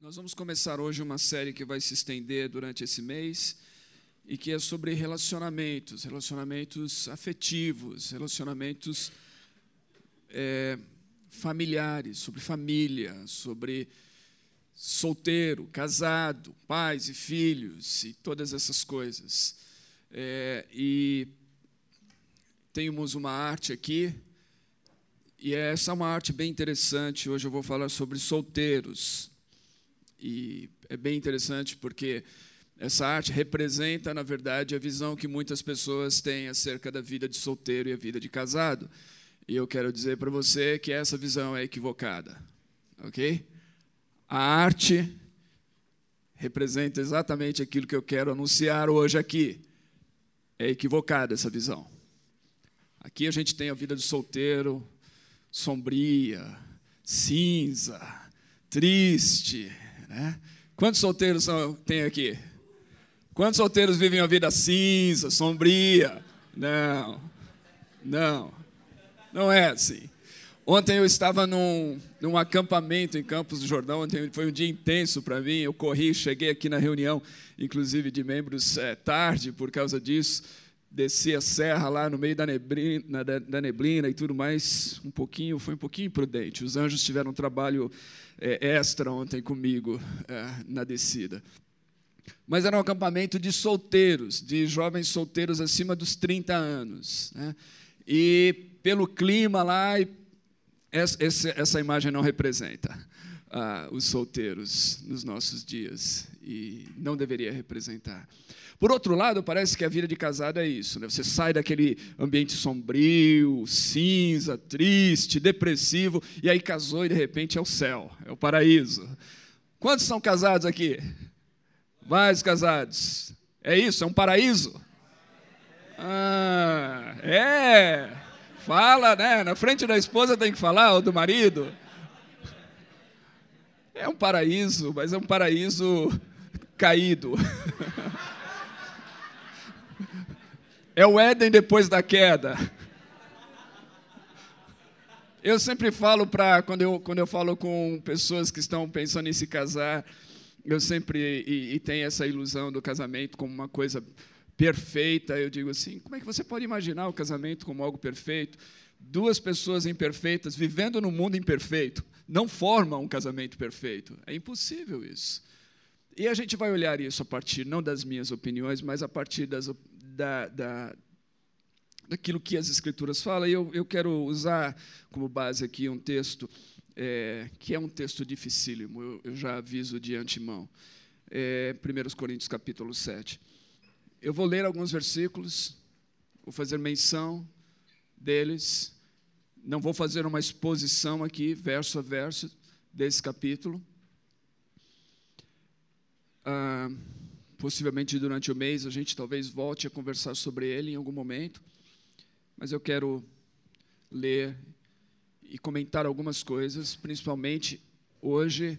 Nós vamos começar hoje uma série que vai se estender durante esse mês e que é sobre relacionamentos, relacionamentos afetivos, relacionamentos é, familiares, sobre família, sobre solteiro, casado, pais e filhos e todas essas coisas. É, e temos uma arte aqui, e essa é uma arte bem interessante. Hoje eu vou falar sobre solteiros. E é bem interessante porque essa arte representa, na verdade, a visão que muitas pessoas têm acerca da vida de solteiro e a vida de casado. E eu quero dizer para você que essa visão é equivocada. Ok? A arte representa exatamente aquilo que eu quero anunciar hoje aqui. É equivocada essa visão. Aqui a gente tem a vida de solteiro sombria, cinza, triste, né? Quantos solteiros tem aqui? Quantos solteiros vivem a vida cinza, sombria? Não, não, não é assim. Ontem eu estava num, num acampamento em Campos do Jordão, ontem foi um dia intenso para mim, eu corri, cheguei aqui na reunião, inclusive de membros, é, tarde por causa disso, desci a serra lá no meio da neblina, da, da neblina e tudo mais, um pouquinho, foi um pouquinho imprudente. Os anjos tiveram um trabalho é, extra ontem comigo é, na descida. Mas era um acampamento de solteiros, de jovens solteiros acima dos 30 anos. Né? E pelo clima lá, essa, essa imagem não representa ah, os solteiros nos nossos dias, e não deveria representar. Por outro lado, parece que a vida de casado é isso. Né? Você sai daquele ambiente sombrio, cinza, triste, depressivo, e aí casou e de repente é o céu, é o paraíso. Quantos são casados aqui? Mais casados. É isso? É um paraíso? Ah, é. Fala, né? Na frente da esposa tem que falar, ou do marido. É um paraíso, mas é um paraíso caído. É o Éden depois da queda. Eu sempre falo para quando eu quando eu falo com pessoas que estão pensando em se casar, eu sempre e, e tem essa ilusão do casamento como uma coisa perfeita. Eu digo assim, como é que você pode imaginar o casamento como algo perfeito? Duas pessoas imperfeitas vivendo no mundo imperfeito não formam um casamento perfeito. É impossível isso. E a gente vai olhar isso a partir não das minhas opiniões, mas a partir das, da, da, daquilo que as Escrituras falam. E eu, eu quero usar como base aqui um texto é, que é um texto dificílimo, eu, eu já aviso de antemão. É, 1 Coríntios capítulo 7. Eu vou ler alguns versículos, vou fazer menção deles, não vou fazer uma exposição aqui, verso a verso, desse capítulo. Ah, Possivelmente durante o mês a gente talvez volte a conversar sobre ele em algum momento, mas eu quero ler e comentar algumas coisas, principalmente hoje,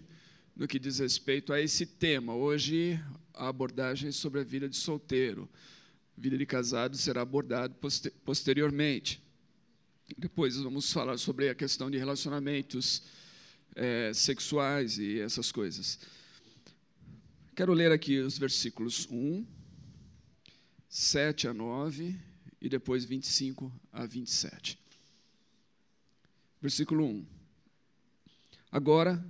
no que diz respeito a esse tema. Hoje, a abordagem é sobre a vida de solteiro. A vida de casado será abordado posteriormente. Depois vamos falar sobre a questão de relacionamentos é, sexuais e essas coisas. Quero ler aqui os versículos 1, 7 a 9 e depois 25 a 27. Versículo 1. Agora,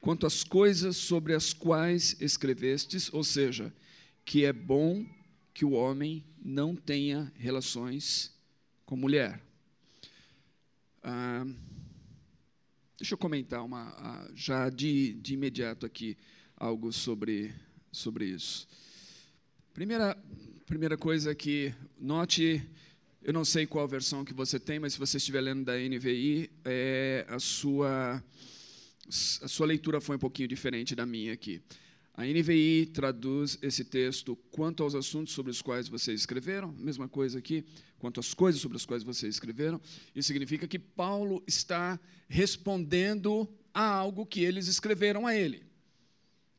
quanto às coisas sobre as quais escrevestes, ou seja, que é bom que o homem não tenha relações com mulher. Ah, deixa eu comentar uma, ah, já de, de imediato aqui algo sobre, sobre isso. Primeira, primeira coisa que note, eu não sei qual versão que você tem, mas se você estiver lendo da NVI, é, a, sua, a sua leitura foi um pouquinho diferente da minha aqui. A NVI traduz esse texto quanto aos assuntos sobre os quais vocês escreveram, mesma coisa aqui, quanto às coisas sobre as quais vocês escreveram. Isso significa que Paulo está respondendo a algo que eles escreveram a ele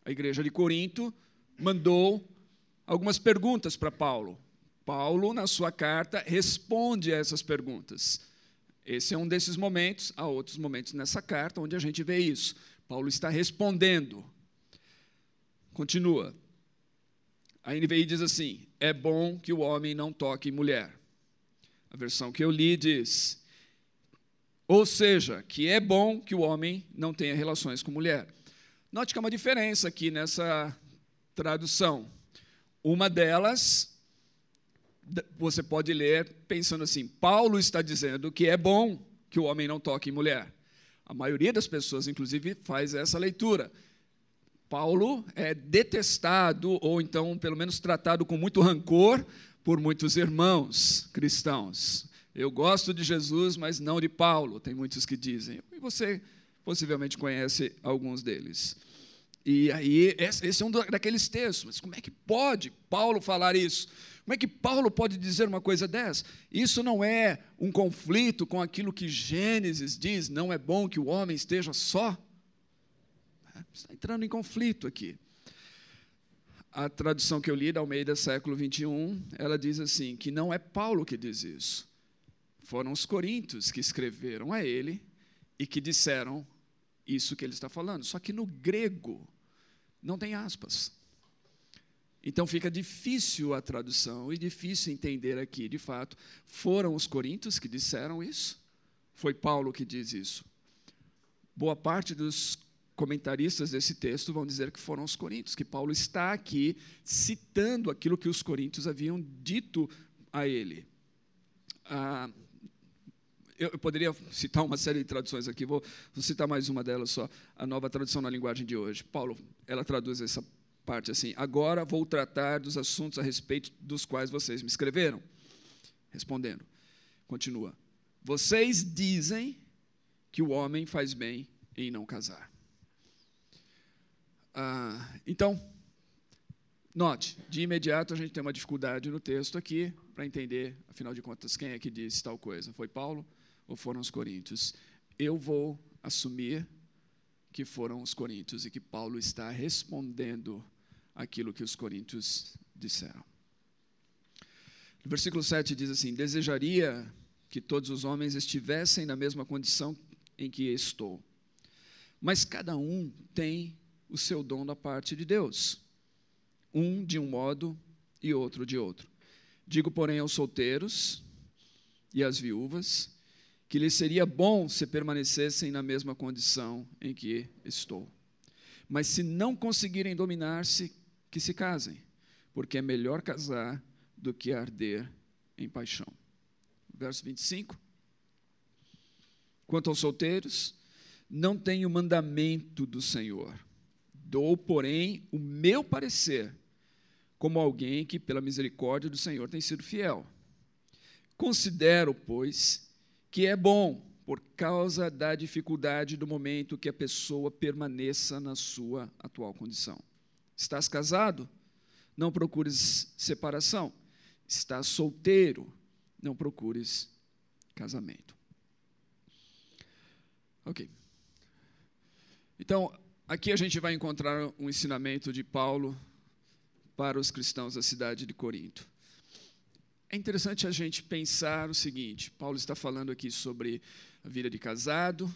a igreja de Corinto mandou algumas perguntas para Paulo. Paulo, na sua carta, responde a essas perguntas. Esse é um desses momentos, há outros momentos nessa carta onde a gente vê isso. Paulo está respondendo continua. A NVI diz assim: é bom que o homem não toque em mulher. A versão que eu li diz: ou seja, que é bom que o homem não tenha relações com mulher. Note que há uma diferença aqui nessa tradução. Uma delas, você pode ler pensando assim: Paulo está dizendo que é bom que o homem não toque em mulher. A maioria das pessoas, inclusive, faz essa leitura. Paulo é detestado, ou então, pelo menos, tratado com muito rancor por muitos irmãos cristãos. Eu gosto de Jesus, mas não de Paulo, tem muitos que dizem. E você possivelmente conhece alguns deles. E aí, esse é um daqueles textos. Mas como é que pode Paulo falar isso? Como é que Paulo pode dizer uma coisa dessa? Isso não é um conflito com aquilo que Gênesis diz, não é bom que o homem esteja só? É, está entrando em conflito aqui. A tradução que eu li da Almeida século 21, ela diz assim, que não é Paulo que diz isso. Foram os coríntios que escreveram a ele e que disseram isso que ele está falando. Só que no grego não tem aspas. Então fica difícil a tradução e difícil entender aqui, de fato, foram os coríntios que disseram isso? Foi Paulo que diz isso? Boa parte dos comentaristas desse texto vão dizer que foram os coríntios, que Paulo está aqui citando aquilo que os coríntios haviam dito a ele. Ah, eu poderia citar uma série de traduções aqui, vou, vou citar mais uma delas só, a nova tradução na linguagem de hoje. Paulo, ela traduz essa parte assim: Agora vou tratar dos assuntos a respeito dos quais vocês me escreveram. Respondendo, continua: Vocês dizem que o homem faz bem em não casar. Ah, então, note, de imediato a gente tem uma dificuldade no texto aqui para entender, afinal de contas, quem é que disse tal coisa? Foi Paulo? Ou foram os coríntios? Eu vou assumir que foram os coríntios e que Paulo está respondendo aquilo que os coríntios disseram. No versículo 7 diz assim: Desejaria que todos os homens estivessem na mesma condição em que estou, mas cada um tem o seu dom da parte de Deus, um de um modo e outro de outro. Digo, porém, aos solteiros e às viúvas que lhes seria bom se permanecessem na mesma condição em que estou. Mas se não conseguirem dominar-se, que se casem, porque é melhor casar do que arder em paixão. Verso 25. Quanto aos solteiros, não tenho mandamento do Senhor. Dou, porém, o meu parecer, como alguém que, pela misericórdia do Senhor, tem sido fiel. Considero, pois, que é bom por causa da dificuldade do momento que a pessoa permaneça na sua atual condição. Estás casado? Não procures separação. Estás solteiro? Não procures casamento. Ok. Então, aqui a gente vai encontrar um ensinamento de Paulo para os cristãos da cidade de Corinto. É interessante a gente pensar o seguinte: Paulo está falando aqui sobre a vida de casado,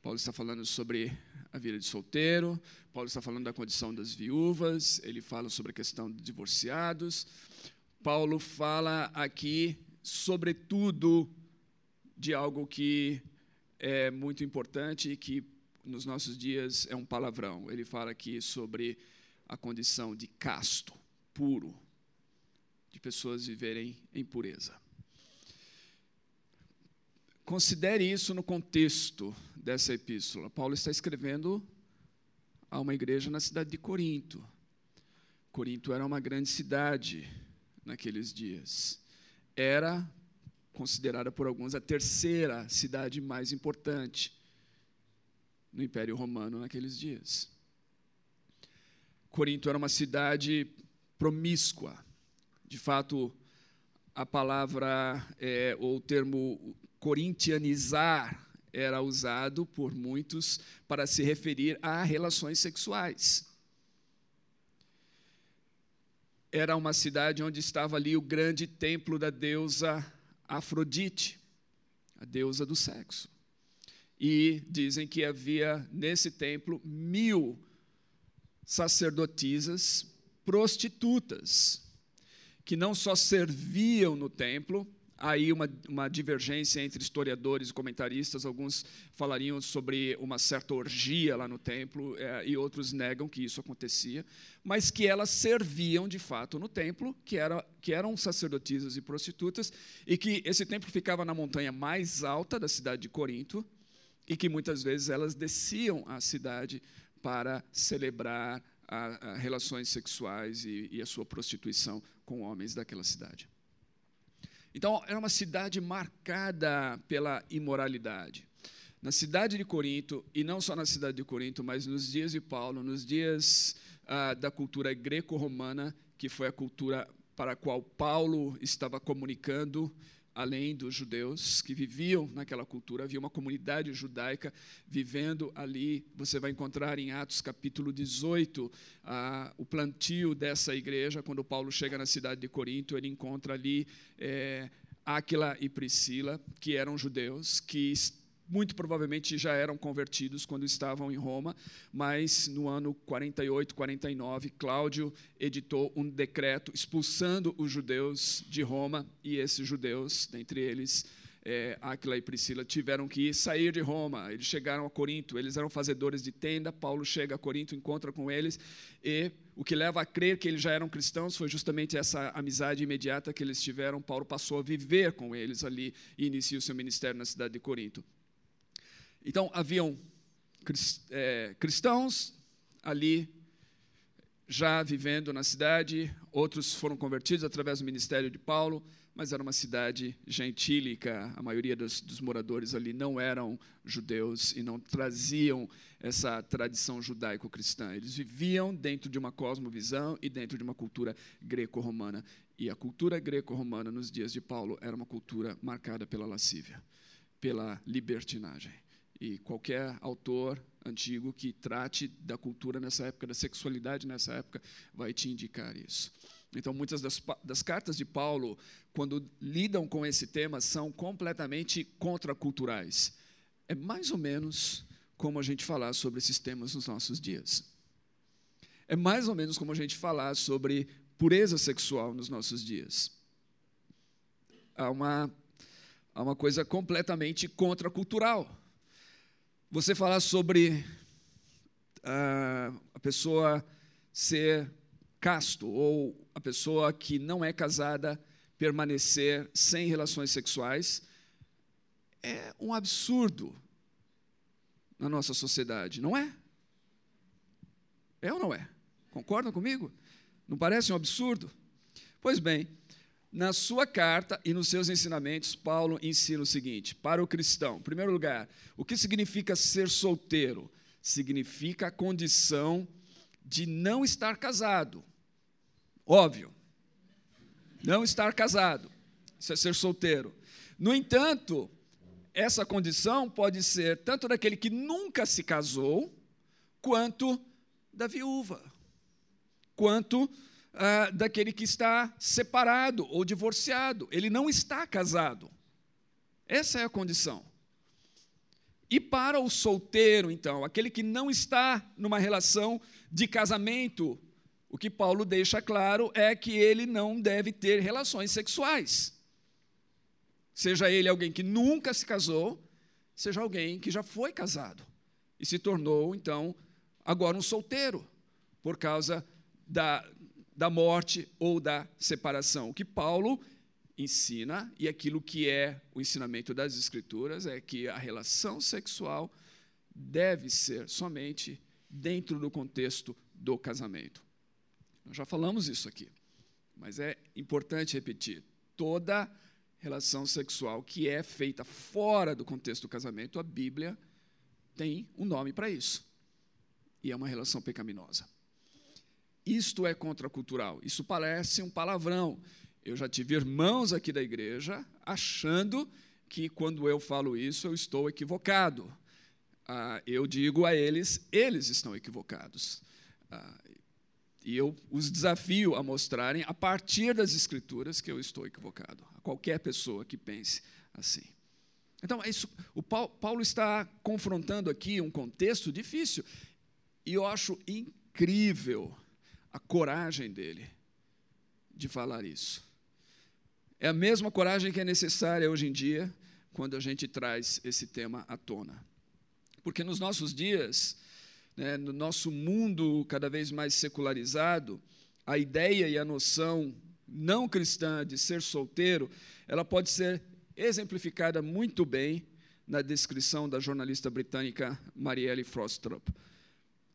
Paulo está falando sobre a vida de solteiro, Paulo está falando da condição das viúvas, ele fala sobre a questão dos divorciados. Paulo fala aqui, sobretudo, de algo que é muito importante e que nos nossos dias é um palavrão. Ele fala aqui sobre a condição de casto, puro, de pessoas viverem em pureza. Considere isso no contexto dessa epístola. Paulo está escrevendo a uma igreja na cidade de Corinto. Corinto era uma grande cidade naqueles dias. Era considerada por alguns a terceira cidade mais importante no Império Romano naqueles dias. Corinto era uma cidade promíscua, de fato, a palavra é, ou o termo corintianizar era usado por muitos para se referir a relações sexuais. Era uma cidade onde estava ali o grande templo da deusa Afrodite, a deusa do sexo. E dizem que havia nesse templo mil sacerdotisas prostitutas, que não só serviam no templo, aí uma, uma divergência entre historiadores e comentaristas. Alguns falariam sobre uma certa orgia lá no templo, é, e outros negam que isso acontecia, mas que elas serviam de fato no templo, que, era, que eram sacerdotisas e prostitutas, e que esse templo ficava na montanha mais alta da cidade de Corinto, e que muitas vezes elas desciam à cidade para celebrar a, a relações sexuais e, e a sua prostituição com homens daquela cidade. Então, era uma cidade marcada pela imoralidade. Na cidade de Corinto, e não só na cidade de Corinto, mas nos dias de Paulo, nos dias ah, da cultura greco-romana, que foi a cultura para a qual Paulo estava comunicando além dos judeus que viviam naquela cultura, havia uma comunidade judaica vivendo ali. Você vai encontrar em Atos capítulo 18 ah, o plantio dessa igreja. Quando Paulo chega na cidade de Corinto, ele encontra ali é, Áquila e Priscila, que eram judeus, que muito provavelmente já eram convertidos quando estavam em Roma, mas no ano 48, 49, Cláudio editou um decreto expulsando os judeus de Roma, e esses judeus, dentre eles é, Aquila e Priscila, tiveram que sair de Roma. Eles chegaram a Corinto, eles eram fazedores de tenda. Paulo chega a Corinto, encontra com eles, e o que leva a crer que eles já eram cristãos foi justamente essa amizade imediata que eles tiveram. Paulo passou a viver com eles ali e inicia o seu ministério na cidade de Corinto. Então, haviam é, cristãos ali já vivendo na cidade, outros foram convertidos através do ministério de Paulo, mas era uma cidade gentílica, a maioria dos, dos, moradores ali não eram judeus e não traziam essa tradição judaico-cristã. Eles viviam dentro de uma cosmovisão e dentro de uma cultura greco-romana. E a cultura greco-romana nos dias de Paulo era uma cultura marcada pela lascívia, pela libertinagem e qualquer autor antigo que trate da cultura nessa época, da sexualidade nessa época, vai te indicar isso. Então, muitas das, das cartas de Paulo, quando lidam com esse tema, são completamente contraculturais. É mais ou menos como a gente falar sobre esses temas nos nossos dias. É mais ou menos como a gente falar sobre pureza sexual nos nossos dias. Há uma, há uma coisa completamente contracultural você falar sobre uh, a pessoa ser casto ou a pessoa que não é casada permanecer sem relações sexuais é um absurdo na nossa sociedade, não é? É ou não é? Concordam comigo? Não parece um absurdo? Pois bem, na sua carta e nos seus ensinamentos, Paulo ensina o seguinte: para o cristão, em primeiro lugar, o que significa ser solteiro? Significa a condição de não estar casado. Óbvio. Não estar casado. Isso é ser solteiro. No entanto, essa condição pode ser tanto daquele que nunca se casou, quanto da viúva, quanto ah, daquele que está separado ou divorciado. Ele não está casado. Essa é a condição. E para o solteiro, então, aquele que não está numa relação de casamento, o que Paulo deixa claro é que ele não deve ter relações sexuais. Seja ele alguém que nunca se casou, seja alguém que já foi casado e se tornou, então, agora um solteiro, por causa da, da morte ou da separação. O que Paulo ensina, e aquilo que é o ensinamento das Escrituras, é que a relação sexual deve ser somente dentro do contexto do casamento. Nós já falamos isso aqui, mas é importante repetir: toda relação sexual que é feita fora do contexto do casamento, a Bíblia tem um nome para isso, e é uma relação pecaminosa. Isto é contracultural. Isso parece um palavrão. Eu já tive irmãos aqui da igreja achando que quando eu falo isso eu estou equivocado. Ah, eu digo a eles, eles estão equivocados. Ah, e eu os desafio a mostrarem, a partir das Escrituras, que eu estou equivocado. A qualquer pessoa que pense assim. Então, é isso, o Paulo está confrontando aqui um contexto difícil. E eu acho incrível incrível a coragem dele de falar isso. É a mesma coragem que é necessária hoje em dia quando a gente traz esse tema à tona. Porque nos nossos dias, né, no nosso mundo cada vez mais secularizado, a ideia e a noção não cristã de ser solteiro, ela pode ser exemplificada muito bem na descrição da jornalista britânica Marielle Frostrup,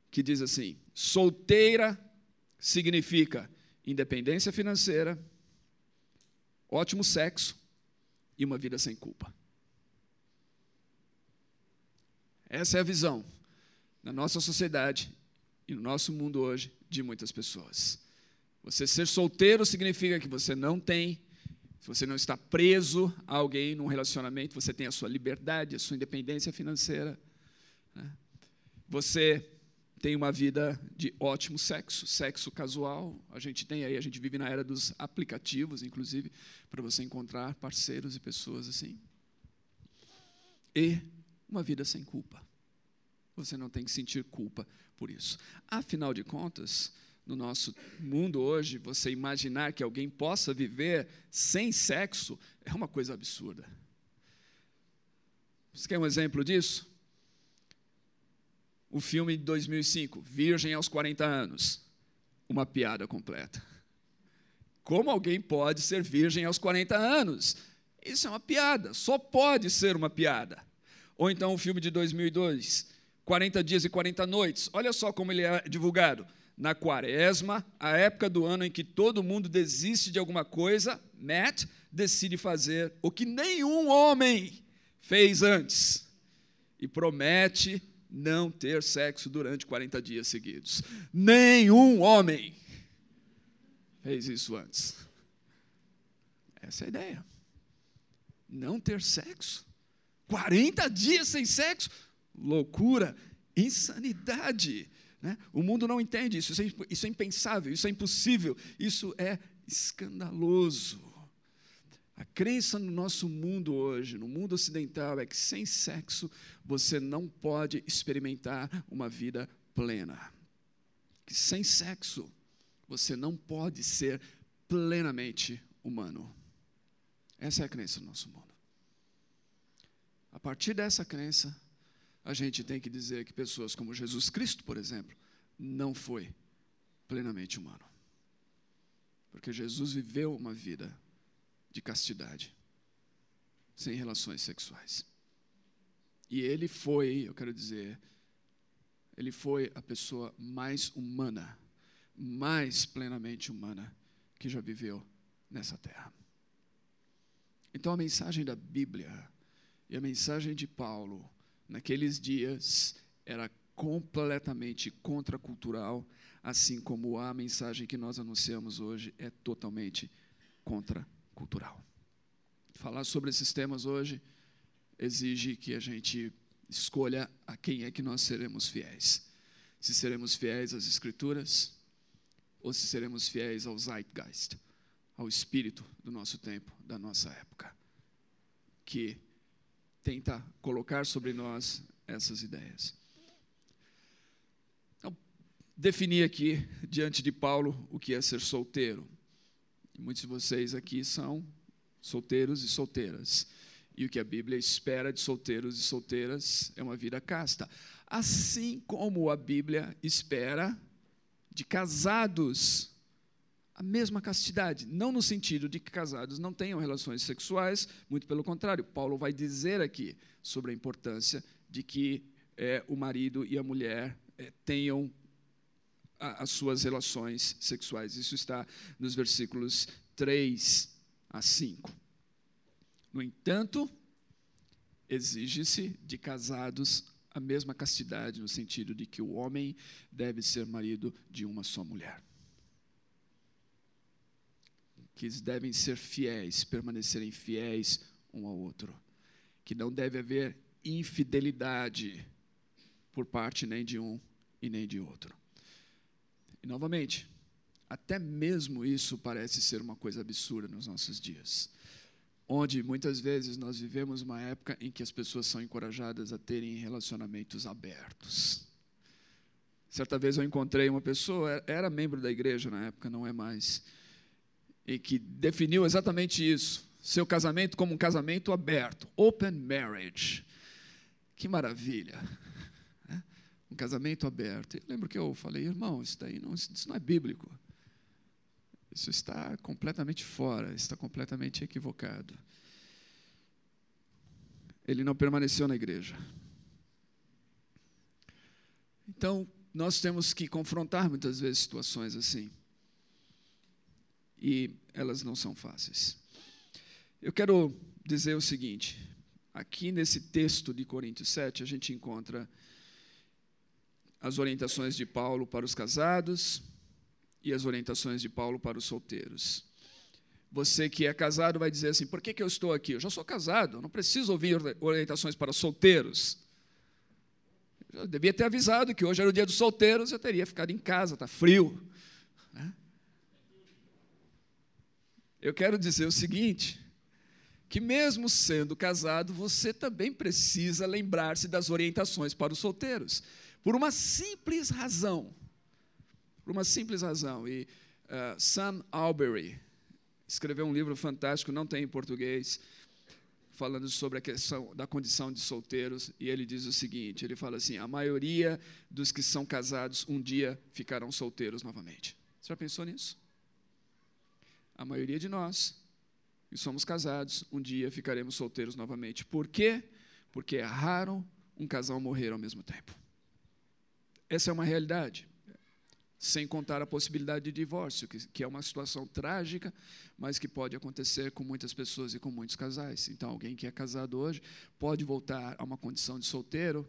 que diz assim: solteira significa independência financeira, ótimo sexo e uma vida sem culpa. Essa é a visão na nossa sociedade e no nosso mundo hoje de muitas pessoas. Você ser solteiro significa que você não tem, você não está preso a alguém num relacionamento, você tem a sua liberdade, a sua independência financeira. Né? Você tem uma vida de ótimo sexo, sexo casual. A gente tem aí, a gente vive na era dos aplicativos, inclusive, para você encontrar parceiros e pessoas assim. E uma vida sem culpa. Você não tem que sentir culpa por isso. Afinal de contas, no nosso mundo hoje, você imaginar que alguém possa viver sem sexo é uma coisa absurda. Você quer um exemplo disso? O filme de 2005, Virgem aos 40 anos. Uma piada completa. Como alguém pode ser virgem aos 40 anos? Isso é uma piada, só pode ser uma piada. Ou então o filme de 2002, 40 dias e 40 noites. Olha só como ele é divulgado. Na quaresma, a época do ano em que todo mundo desiste de alguma coisa, Matt decide fazer o que nenhum homem fez antes e promete não ter sexo durante 40 dias seguidos. Nenhum homem fez isso antes. Essa é a ideia. Não ter sexo. 40 dias sem sexo? Loucura, insanidade. Né? O mundo não entende isso, isso é, isso é impensável, isso é impossível, isso é escandaloso. A crença no nosso mundo hoje, no mundo ocidental, é que sem sexo você não pode experimentar uma vida plena. Que sem sexo você não pode ser plenamente humano. Essa é a crença do nosso mundo. A partir dessa crença, a gente tem que dizer que pessoas como Jesus Cristo, por exemplo, não foi plenamente humano. Porque Jesus viveu uma vida de castidade, sem relações sexuais. E ele foi, eu quero dizer, ele foi a pessoa mais humana, mais plenamente humana que já viveu nessa terra. Então a mensagem da Bíblia e a mensagem de Paulo naqueles dias era completamente contracultural, assim como a mensagem que nós anunciamos hoje é totalmente contracultural. Falar sobre esses temas hoje exige que a gente escolha a quem é que nós seremos fiéis. Se seremos fiéis às Escrituras ou se seremos fiéis ao Zeitgeist, ao espírito do nosso tempo, da nossa época, que tenta colocar sobre nós essas ideias. Então, definir aqui, diante de Paulo, o que é ser solteiro. Muitos de vocês aqui são solteiros e solteiras. E o que a Bíblia espera de solteiros e solteiras é uma vida casta. Assim como a Bíblia espera de casados a mesma castidade, não no sentido de que casados não tenham relações sexuais, muito pelo contrário, Paulo vai dizer aqui sobre a importância de que é, o marido e a mulher é, tenham as suas relações sexuais. Isso está nos versículos 3 a 5. No entanto, exige-se de casados a mesma castidade, no sentido de que o homem deve ser marido de uma só mulher que eles devem ser fiéis, permanecerem fiéis um ao outro, que não deve haver infidelidade por parte nem de um e nem de outro. Novamente, até mesmo isso parece ser uma coisa absurda nos nossos dias, onde muitas vezes nós vivemos uma época em que as pessoas são encorajadas a terem relacionamentos abertos. Certa vez eu encontrei uma pessoa, era membro da igreja na época, não é mais, e que definiu exatamente isso: seu casamento como um casamento aberto, open marriage. Que maravilha! Um casamento aberto. Eu lembro que eu falei, irmão, isso daí não, isso não é bíblico. Isso está completamente fora, está completamente equivocado. Ele não permaneceu na igreja. Então, nós temos que confrontar muitas vezes situações assim. E elas não são fáceis. Eu quero dizer o seguinte: aqui nesse texto de Coríntios 7, a gente encontra as orientações de Paulo para os casados e as orientações de Paulo para os solteiros. Você que é casado vai dizer assim: por que, que eu estou aqui? Eu já sou casado, não preciso ouvir orientações para solteiros. Eu devia ter avisado que hoje era o dia dos solteiros, eu teria ficado em casa, está frio. Né? Eu quero dizer o seguinte: que mesmo sendo casado, você também precisa lembrar-se das orientações para os solteiros, por uma simples razão. Por uma simples razão. E uh, Sam Albury escreveu um livro fantástico, não tem em português, falando sobre a questão da condição de solteiros, e ele diz o seguinte: ele fala assim, a maioria dos que são casados um dia ficarão solteiros novamente. Você já pensou nisso? A maioria de nós que somos casados um dia ficaremos solteiros novamente. Por quê? Porque é raro um casal morrer ao mesmo tempo. Essa é uma realidade sem contar a possibilidade de divórcio, que, que, é uma situação trágica, mas que pode acontecer com muitas pessoas e com muitos casais. Então, alguém que é casado hoje pode voltar a uma condição de solteiro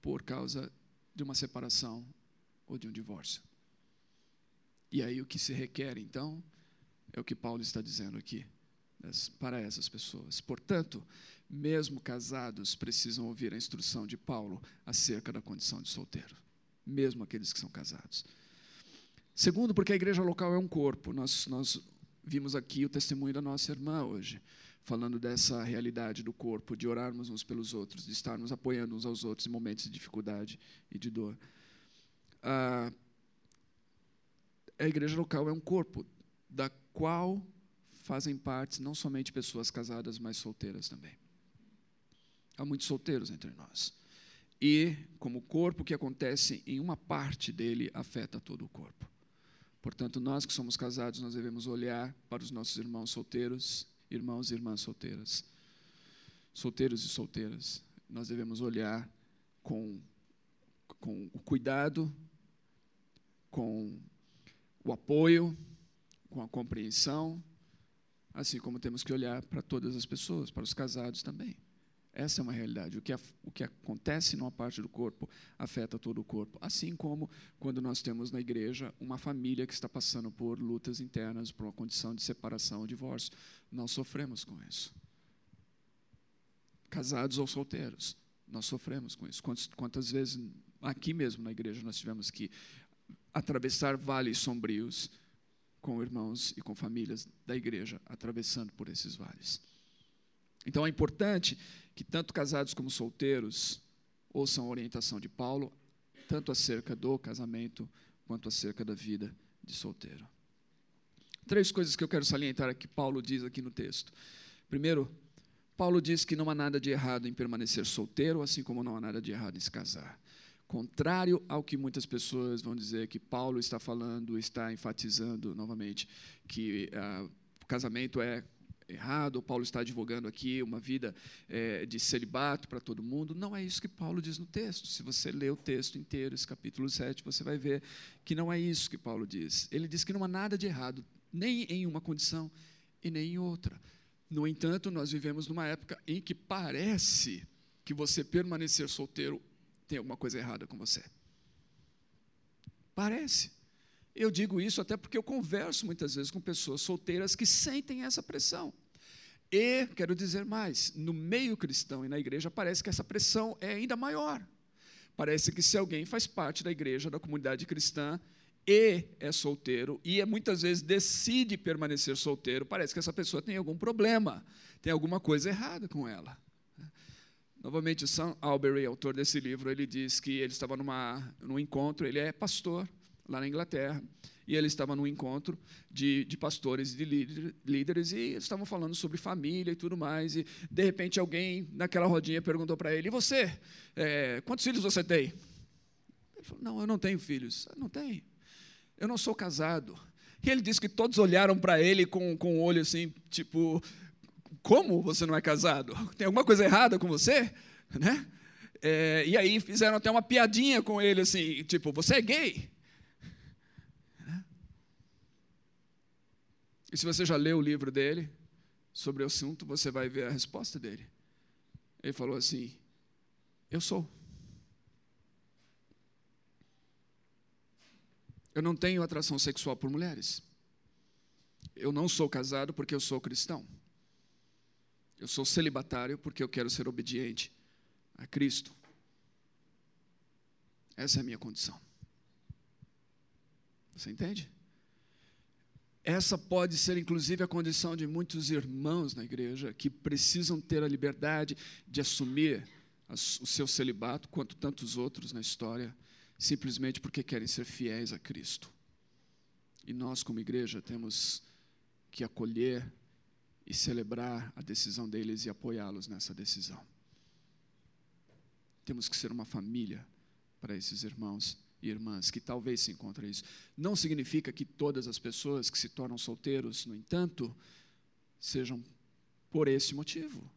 por causa de uma separação ou de um divórcio. E aí o que se requer, então, é o que Paulo está dizendo aqui para essas pessoas. Portanto, mesmo casados precisam ouvir a instrução de Paulo acerca da condição de solteiro, mesmo aqueles que são casados. Segundo, porque a igreja local é um corpo. Nós, nós vimos aqui o testemunho da nossa irmã hoje, falando dessa realidade do corpo, de orarmos uns pelos outros, de estarmos apoiando uns aos outros em momentos de dificuldade e de dor. Ah, a igreja local é um corpo, da qual fazem parte não somente pessoas casadas, mas solteiras também. Há muitos solteiros entre nós. E, como corpo que acontece em uma parte dele, afeta todo o corpo. Portanto, nós que somos casados, nós devemos olhar para os nossos irmãos solteiros, irmãos e irmãs solteiras, solteiros e solteiras. Nós devemos olhar com, com o cuidado, com o apoio, com a compreensão, assim como temos que olhar para todas as pessoas, para os casados também. Essa é uma realidade. O que, o que acontece numa parte do corpo afeta todo o corpo. Assim como quando nós temos na igreja uma família que está passando por lutas internas, por uma condição de separação ou divórcio. Nós sofremos com isso. Casados ou solteiros, nós sofremos com isso. Quantas, quantas vezes aqui mesmo na igreja nós tivemos que atravessar vales sombrios com irmãos e com famílias da igreja atravessando por esses vales. Então é importante que tanto casados como solteiros ouçam a orientação de Paulo, tanto acerca do casamento quanto acerca da vida de solteiro. Três coisas que eu quero salientar que Paulo diz aqui no texto. Primeiro, Paulo diz que não há nada de errado em permanecer solteiro, assim como não há nada de errado em se casar. Contrário ao que muitas pessoas vão dizer que Paulo está falando, está enfatizando novamente que ah, o casamento é errado, Paulo está advogando aqui uma vida é, de celibato para todo mundo. Não é isso que Paulo diz no texto. Se você ler o texto inteiro, esse capítulo 7, você vai ver que não é isso que Paulo diz. Ele diz que não há nada de errado, nem em uma condição e nem em outra. No entanto, nós vivemos numa época em que parece que você permanecer solteiro tem alguma coisa errada com você. Parece. Eu digo isso até porque eu converso muitas vezes com pessoas solteiras que sentem essa pressão. E, quero dizer mais, no meio cristão e na igreja parece que essa pressão é ainda maior. Parece que se alguém faz parte da igreja, da comunidade cristã, e é solteiro, e é, muitas vezes decide permanecer solteiro, parece que essa pessoa tem algum problema, tem alguma coisa errada com ela. Novamente, o Sam Albery, autor desse livro, ele diz que ele estava numa, num encontro, ele é pastor lá na Inglaterra, e ele estava num encontro de, de pastores e de líderes, e eles estavam falando sobre família e tudo mais, e de repente alguém naquela rodinha perguntou para ele, e você, é, quantos filhos você tem? Ele falou, não, eu não tenho filhos. Não tem. Eu não sou casado. E ele disse que todos olharam para ele com, com o olho assim, tipo, como você não é casado? Tem alguma coisa errada com você? Né? É, e aí fizeram até uma piadinha com ele, assim, tipo, você é gay? E se você já leu o livro dele sobre o assunto, você vai ver a resposta dele. Ele falou assim: Eu sou. Eu não tenho atração sexual por mulheres. Eu não sou casado porque eu sou cristão. Eu sou celibatário porque eu quero ser obediente a Cristo. Essa é a minha condição. Você entende? Essa pode ser, inclusive, a condição de muitos irmãos na igreja que precisam ter a liberdade de assumir o seu celibato, quanto tantos outros na história, simplesmente porque querem ser fiéis a Cristo. E nós, como igreja, temos que acolher e celebrar a decisão deles e apoiá-los nessa decisão. Temos que ser uma família para esses irmãos irmãs que talvez se encontrem isso. Não significa que todas as pessoas que se tornam solteiros, no entanto, sejam por esse motivo.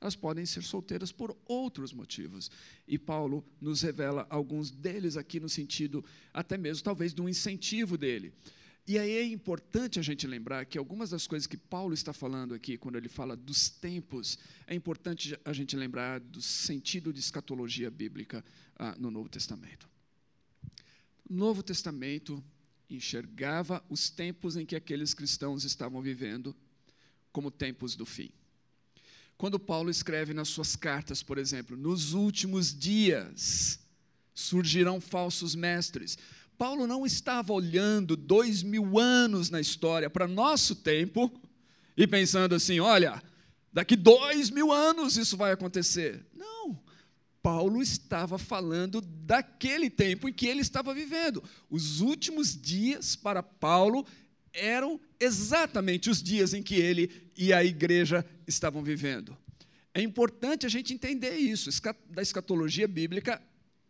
Elas podem ser solteiras por outros motivos. E Paulo nos revela alguns deles aqui no sentido, até mesmo, talvez, um incentivo dele. E aí é importante a gente lembrar que algumas das coisas que Paulo está falando aqui, quando ele fala dos tempos, é importante a gente lembrar do sentido de escatologia bíblica ah, no Novo Testamento. Novo Testamento enxergava os tempos em que aqueles cristãos estavam vivendo como tempos do fim. Quando Paulo escreve nas suas cartas, por exemplo, nos últimos dias surgirão falsos mestres. Paulo não estava olhando dois mil anos na história para nosso tempo e pensando assim: olha, daqui dois mil anos isso vai acontecer. Paulo estava falando daquele tempo em que ele estava vivendo. Os últimos dias para Paulo eram exatamente os dias em que ele e a igreja estavam vivendo. É importante a gente entender isso, da escatologia bíblica,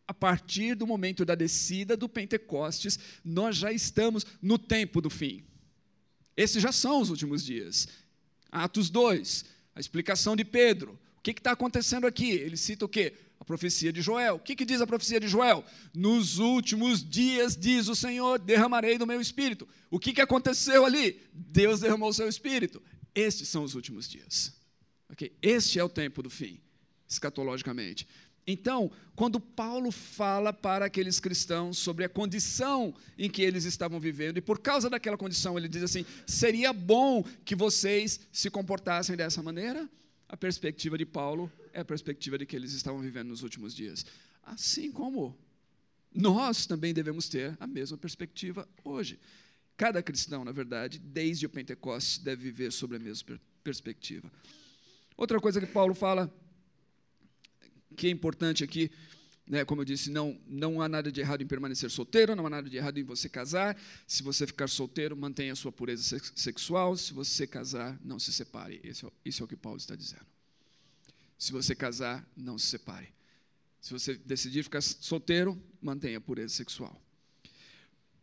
a partir do momento da descida do Pentecostes, nós já estamos no tempo do fim. Esses já são os últimos dias. Atos 2, a explicação de Pedro. O que está acontecendo aqui? Ele cita o quê? A profecia de Joel. O que, que diz a profecia de Joel? Nos últimos dias, diz o Senhor, derramarei do meu espírito. O que, que aconteceu ali? Deus derramou o seu espírito. Estes são os últimos dias. Okay? Este é o tempo do fim, escatologicamente. Então, quando Paulo fala para aqueles cristãos sobre a condição em que eles estavam vivendo, e por causa daquela condição, ele diz assim: seria bom que vocês se comportassem dessa maneira? A perspectiva de Paulo é a perspectiva de que eles estavam vivendo nos últimos dias. Assim como nós também devemos ter a mesma perspectiva hoje. Cada cristão, na verdade, desde o Pentecostes, deve viver sobre a mesma perspectiva. Outra coisa que Paulo fala, que é importante aqui, né, como eu disse, não, não há nada de errado em permanecer solteiro, não há nada de errado em você casar. Se você ficar solteiro, mantenha a sua pureza sexual. Se você casar, não se separe. Isso é, isso é o que Paulo está dizendo. Se você casar, não se separe. Se você decidir ficar solteiro, mantenha a pureza sexual.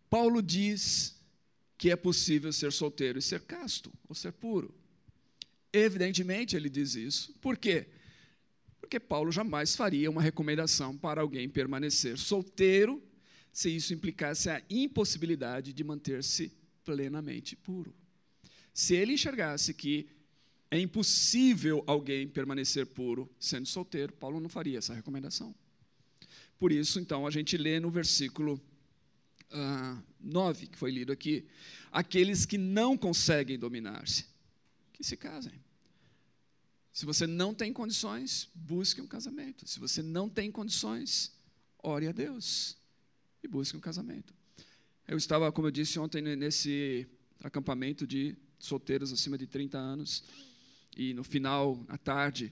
Paulo diz que é possível ser solteiro e ser casto, ou ser puro. Evidentemente, ele diz isso. Por quê? Porque Paulo jamais faria uma recomendação para alguém permanecer solteiro se isso implicasse a impossibilidade de manter-se plenamente puro. Se ele enxergasse que é impossível alguém permanecer puro sendo solteiro. Paulo não faria essa recomendação. Por isso, então, a gente lê no versículo uh, ah, 9, que foi lido aqui: aqueles que não conseguem dominar-se, que se casem. Se você não tem condições, busque um casamento. Se você não tem condições, ore a Deus e busque um casamento. Eu estava, como eu disse ontem, nesse acampamento de solteiros acima de 30 anos e no final, à tarde,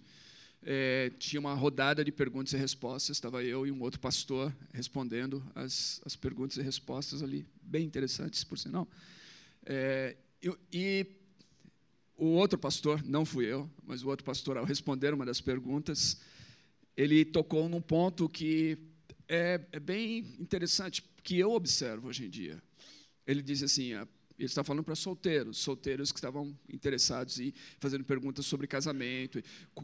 é, tinha uma rodada de perguntas e respostas, estava eu e um outro pastor respondendo as, as perguntas e respostas ali, bem interessantes, por sinal. É, e, o outro pastor, não fui eu, mas o outro pastor, ao responder uma das perguntas, ele tocou num ponto que é, é bem interessante, que eu observo hoje em dia. Ele diz assim: ele está falando para solteiros, solteiros que estavam interessados e fazendo perguntas sobre casamento,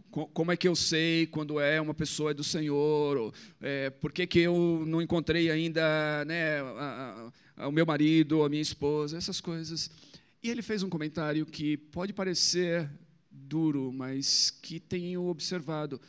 como é que eu sei quando é uma pessoa do Senhor, ou, é, por que, que eu não encontrei ainda né, a, a, o meu marido, a minha esposa, essas coisas. E ele fez um comentário que pode parecer duro, mas que tenho observado.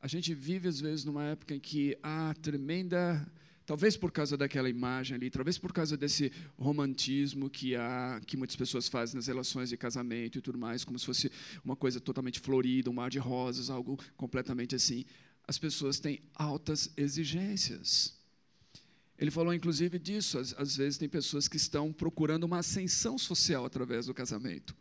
A gente vive às vezes numa época em que há tremenda Talvez por causa daquela imagem ali, talvez por causa desse romantismo que há, que muitas pessoas fazem nas relações de casamento e tudo mais, como se fosse uma coisa totalmente florida, um mar de rosas, algo completamente assim. As pessoas têm altas exigências. Ele falou inclusive disso. Às, às vezes tem pessoas que estão procurando uma ascensão social através do casamento.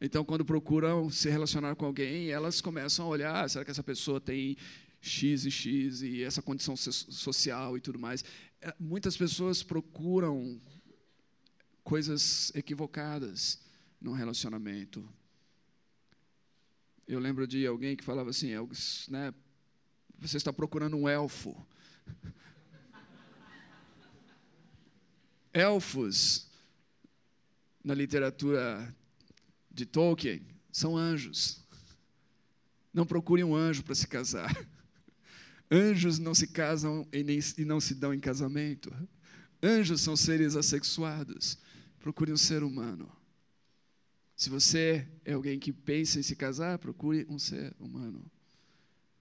Então, quando procuram se relacionar com alguém, elas começam a olhar: ah, será que essa pessoa tem X e X e essa condição social e tudo mais. É, muitas pessoas procuram coisas equivocadas no relacionamento. Eu lembro de alguém que falava assim, né, você está procurando um elfo. Elfos, na literatura de Tolkien, são anjos. Não procure um anjo para se casar. Anjos não se casam e, nem, e não se dão em casamento. Anjos são seres assexuados. Procure um ser humano. Se você é alguém que pensa em se casar, procure um ser humano.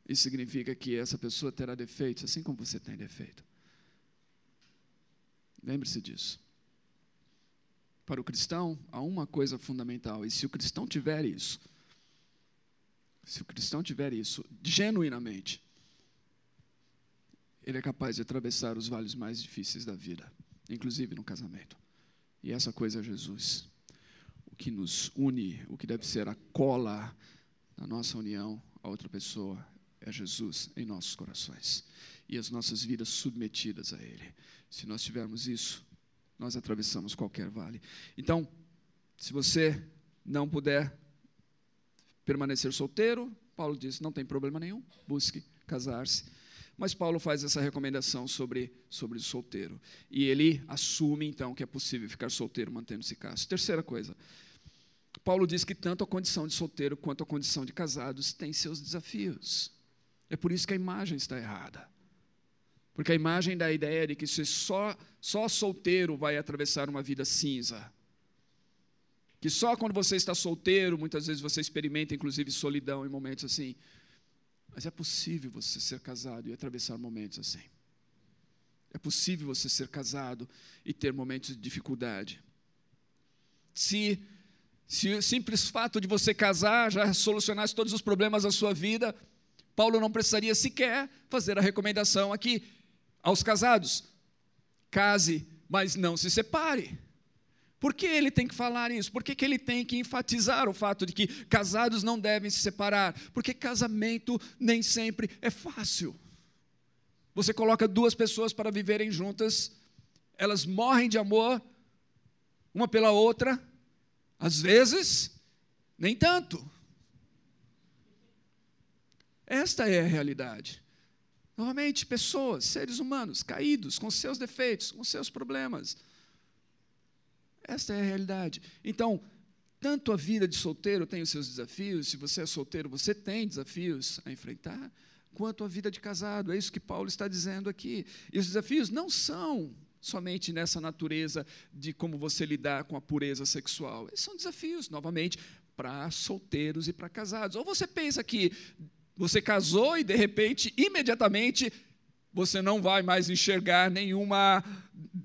Isso significa que essa pessoa terá defeitos, assim como você tem defeito. Lembre-se disso. Para o cristão, há uma coisa fundamental, e se o cristão tiver isso, se o cristão tiver isso genuinamente, ele é capaz de atravessar os vales mais difíceis da vida, inclusive no casamento. E essa coisa é Jesus. O que nos une, o que deve ser a cola da nossa união a outra pessoa é Jesus em nossos corações e as nossas vidas submetidas a Ele. Se nós tivermos isso, nós atravessamos qualquer vale. Então, se você não puder permanecer solteiro, Paulo diz: não tem problema nenhum, busque casar-se mas Paulo faz essa recomendação sobre, sobre o solteiro. E ele assume, então, que é possível ficar solteiro mantendo-se casto. Terceira coisa. Paulo diz que tanto a condição de solteiro quanto a condição de casados tem seus desafios. É por isso que a imagem está errada. Porque a imagem dá a ideia de que só, só solteiro vai atravessar uma vida cinza. Que só quando você está solteiro, muitas vezes você experimenta, inclusive, solidão em momentos assim. Mas é possível você ser casado e atravessar momentos assim. É possível você ser casado e ter momentos de dificuldade. Se, se o simples fato de você casar já solucionasse todos os problemas da sua vida, Paulo não precisaria sequer fazer a recomendação aqui aos casados: case, mas não se separe. Por que ele tem que falar isso? Por que, que ele tem que enfatizar o fato de que casados não devem se separar? Porque casamento nem sempre é fácil. Você coloca duas pessoas para viverem juntas, elas morrem de amor, uma pela outra, às vezes, nem tanto. Esta é a realidade. Novamente, pessoas, seres humanos, caídos, com seus defeitos, com seus problemas esta é a realidade. Então, tanto a vida de solteiro tem os seus desafios, se você é solteiro, você tem desafios a enfrentar, quanto a vida de casado. É isso que Paulo está dizendo aqui. E os desafios não são somente nessa natureza de como você lidar com a pureza sexual. Esses são desafios, novamente, para solteiros e para casados. Ou você pensa que você casou e, de repente, imediatamente, você não vai mais enxergar nenhuma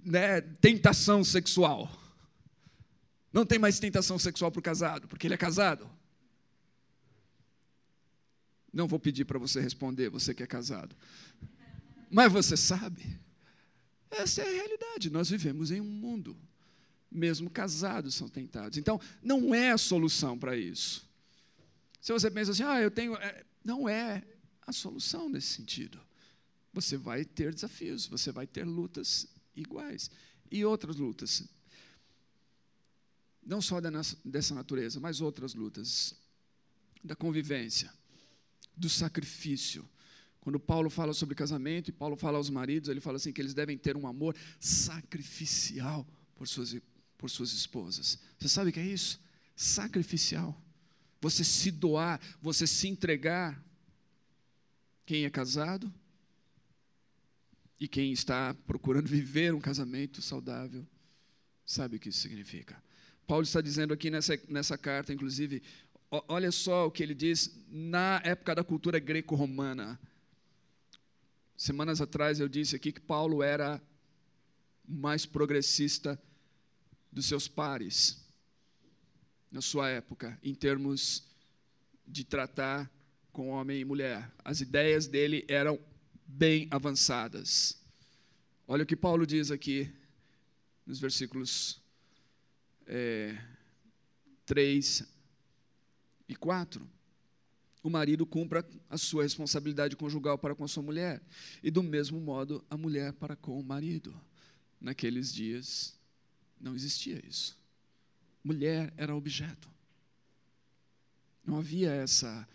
né, tentação sexual. Não tem mais tentação sexual para o casado, porque ele é casado. Não vou pedir para você responder, você que é casado. Mas você sabe. Essa é a realidade. Nós vivemos em um mundo. Mesmo casados são tentados. Então, não é a solução para isso. Se você pensa assim, ah, eu tenho. É, não é a solução nesse sentido. Você vai ter desafios, você vai ter lutas iguais e outras lutas. Não só dessa natureza, mas outras lutas. Da convivência, do sacrifício. Quando Paulo fala sobre casamento e Paulo fala aos maridos, ele fala assim que eles devem ter um amor sacrificial por suas, por suas esposas. Você sabe o que é isso? Sacrificial. Você se doar, você se entregar. Quem é casado e quem está procurando viver um casamento saudável, sabe o que isso significa. Paulo está dizendo aqui nessa, nessa carta, inclusive, olha só o que ele diz na época da cultura greco-romana. Semanas atrás eu disse aqui que Paulo era mais progressista dos seus pares na sua época, em termos de tratar com homem e mulher. As ideias dele eram bem avançadas. Olha o que Paulo diz aqui nos versículos é, 3 e 4. O marido cumpra a sua responsabilidade conjugal para com a sua mulher, e do mesmo modo a mulher para com o marido. Naqueles dias não existia isso. Mulher era objeto. Não havia essa,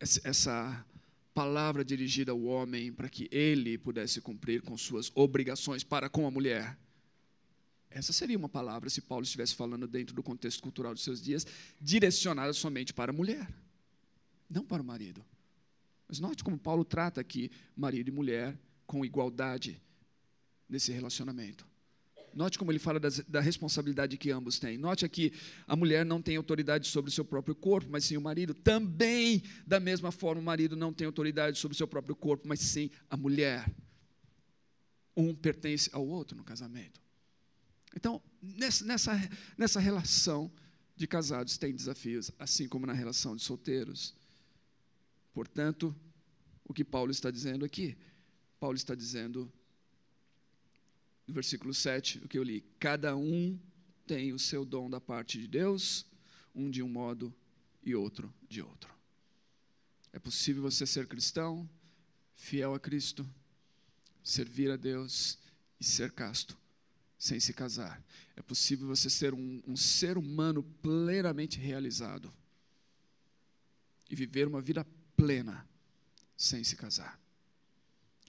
essa palavra dirigida ao homem para que ele pudesse cumprir com suas obrigações para com a mulher. Essa seria uma palavra, se Paulo estivesse falando dentro do contexto cultural dos seus dias, direcionada somente para a mulher, não para o marido. Mas note como Paulo trata aqui marido e mulher com igualdade nesse relacionamento. Note como ele fala das, da responsabilidade que ambos têm. Note aqui, a mulher não tem autoridade sobre o seu próprio corpo, mas sim o marido. Também, da mesma forma, o marido não tem autoridade sobre o seu próprio corpo, mas sim a mulher. Um pertence ao outro no casamento. Então, nessa, nessa, nessa relação de casados tem desafios, assim como na relação de solteiros. Portanto, o que Paulo está dizendo aqui? Paulo está dizendo no versículo 7, o que eu li: Cada um tem o seu dom da parte de Deus, um de um modo e outro de outro. É possível você ser cristão, fiel a Cristo, servir a Deus e ser casto, sem se casar. É possível você ser um, um ser humano plenamente realizado e viver uma vida plena sem se casar.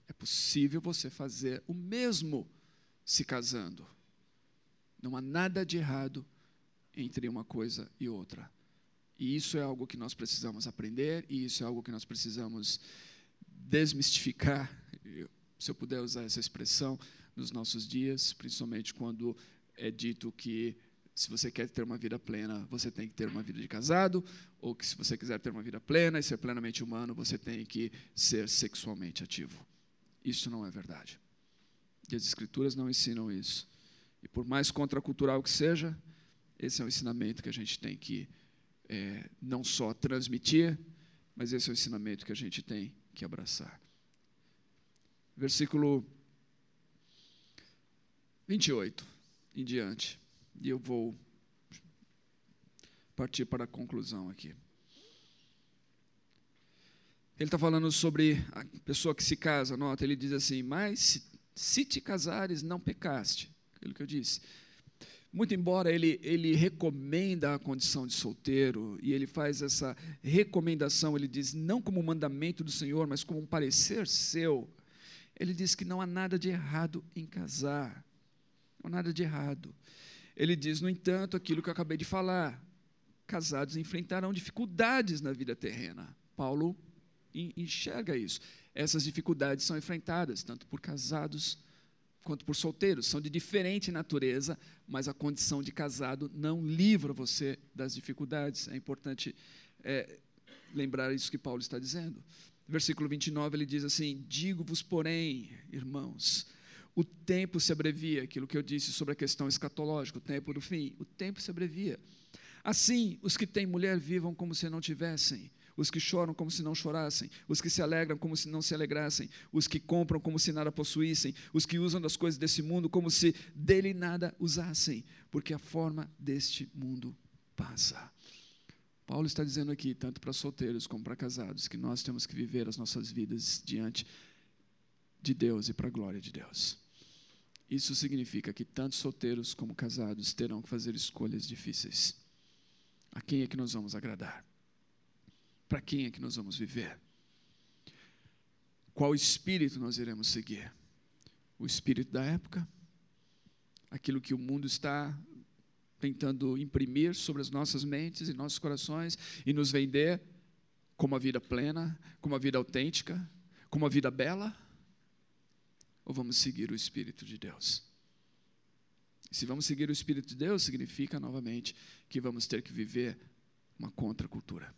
É possível você fazer o mesmo se casando. Não há nada de errado entre uma coisa e outra. E isso é algo que nós precisamos aprender, e isso é algo que nós precisamos desmistificar, se eu puder usar essa expressão, nos nossos dias, principalmente quando é dito que se você quer ter uma vida plena, você tem que ter uma vida de casado, ou que se você quiser ter uma vida plena e ser plenamente humano, você tem que ser sexualmente ativo. Isso não é verdade. E as Escrituras não ensinam isso. E por mais contracultural que seja, esse é um ensinamento que a gente tem que é, não só transmitir, mas esse é o ensinamento que a gente tem que abraçar. Versículo 28 em diante. E eu vou partir para a conclusão aqui. Ele está falando sobre a pessoa que se casa, nota, ele diz assim: Mas se se te casares, não pecaste. Aquilo que eu disse. Muito embora ele, ele recomenda a condição de solteiro, e ele faz essa recomendação, ele diz, não como mandamento do Senhor, mas como um parecer seu, ele diz que não há nada de errado em casar. Não há nada de errado. Ele diz, no entanto, aquilo que eu acabei de falar: casados enfrentarão dificuldades na vida terrena. Paulo enxerga isso essas dificuldades são enfrentadas, tanto por casados quanto por solteiros. São de diferente natureza, mas a condição de casado não livra você das dificuldades. É importante é, lembrar isso que Paulo está dizendo. Versículo 29, ele diz assim: Digo-vos, porém, irmãos, o tempo se abrevia, aquilo que eu disse sobre a questão escatológica, o tempo do fim, o tempo se abrevia. Assim, os que têm mulher vivam como se não tivessem os que choram como se não chorassem, os que se alegram como se não se alegrassem, os que compram como se nada possuíssem, os que usam das coisas desse mundo como se dele nada usassem, porque a forma deste mundo passa. Paulo está dizendo aqui, tanto para solteiros como para casados, que nós temos que viver as nossas vidas diante de Deus e para a glória de Deus. Isso significa que tanto solteiros como casados terão que fazer escolhas difíceis. A quem é que nós vamos agradar? Para quem é que nós vamos viver? Qual espírito nós iremos seguir? O espírito da época? Aquilo que o mundo está tentando imprimir sobre as nossas mentes e nossos corações e nos vender como uma vida plena, como uma vida autêntica, como uma vida bela? Ou vamos seguir o Espírito de Deus? Se vamos seguir o Espírito de Deus, significa novamente que vamos ter que viver uma contracultura.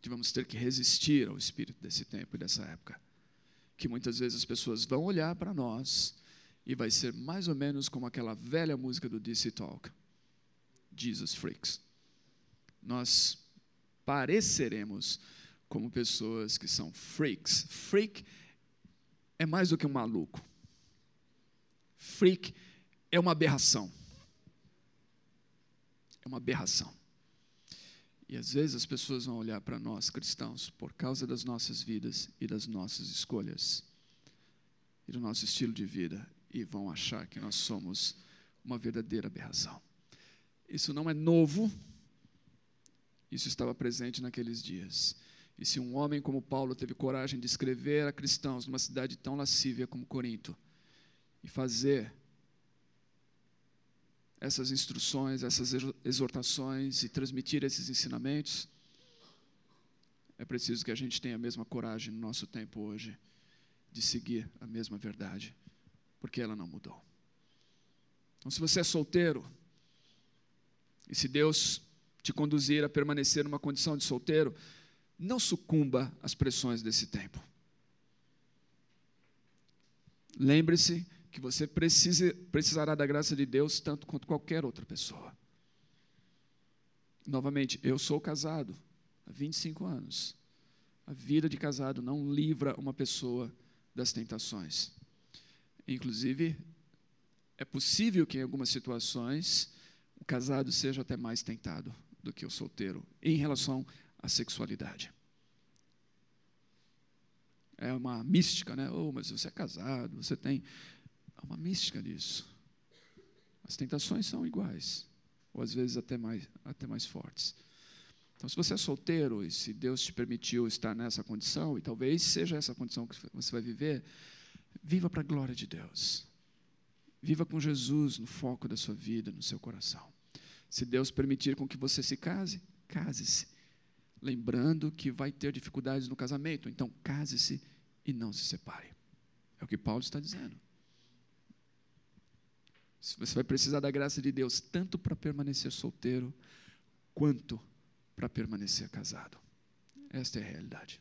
Que vamos ter que resistir ao espírito desse tempo e dessa época. Que muitas vezes as pessoas vão olhar para nós e vai ser mais ou menos como aquela velha música do DC Talk, Jesus Freaks. Nós pareceremos como pessoas que são freaks. Freak é mais do que um maluco. Freak é uma aberração. É uma aberração. E às vezes as pessoas vão olhar para nós cristãos por causa das nossas vidas e das nossas escolhas e do nosso estilo de vida e vão achar que nós somos uma verdadeira aberração. Isso não é novo, isso estava presente naqueles dias. E se um homem como Paulo teve coragem de escrever a cristãos numa cidade tão lascívia como Corinto e fazer essas instruções, essas exortações e transmitir esses ensinamentos, é preciso que a gente tenha a mesma coragem no nosso tempo hoje de seguir a mesma verdade porque ela não mudou. Então, se você é solteiro, e se Deus te conduzir a permanecer numa condição de solteiro, não sucumba às pressões desse tempo. Lembre-se que você precisa, precisará da graça de Deus tanto quanto qualquer outra pessoa. Novamente, eu sou casado há 25 anos. A vida de casado não livra uma pessoa das tentações. Inclusive, é possível que em algumas situações o casado seja até mais tentado do que o solteiro em relação à sexualidade. É uma mística, né? Oh, mas você é casado, você tem. É uma mística disso. As tentações são iguais, ou às vezes até mais, até mais fortes. Então, se você é solteiro e se Deus te permitiu estar nessa condição, e talvez seja essa condição que você vai viver, Viva para a glória de Deus. Viva com Jesus no foco da sua vida, no seu coração. Se Deus permitir com que você se case, case-se. Lembrando que vai ter dificuldades no casamento, então case-se e não se separe. É o que Paulo está dizendo. Você vai precisar da graça de Deus tanto para permanecer solteiro, quanto para permanecer casado. Esta é a realidade.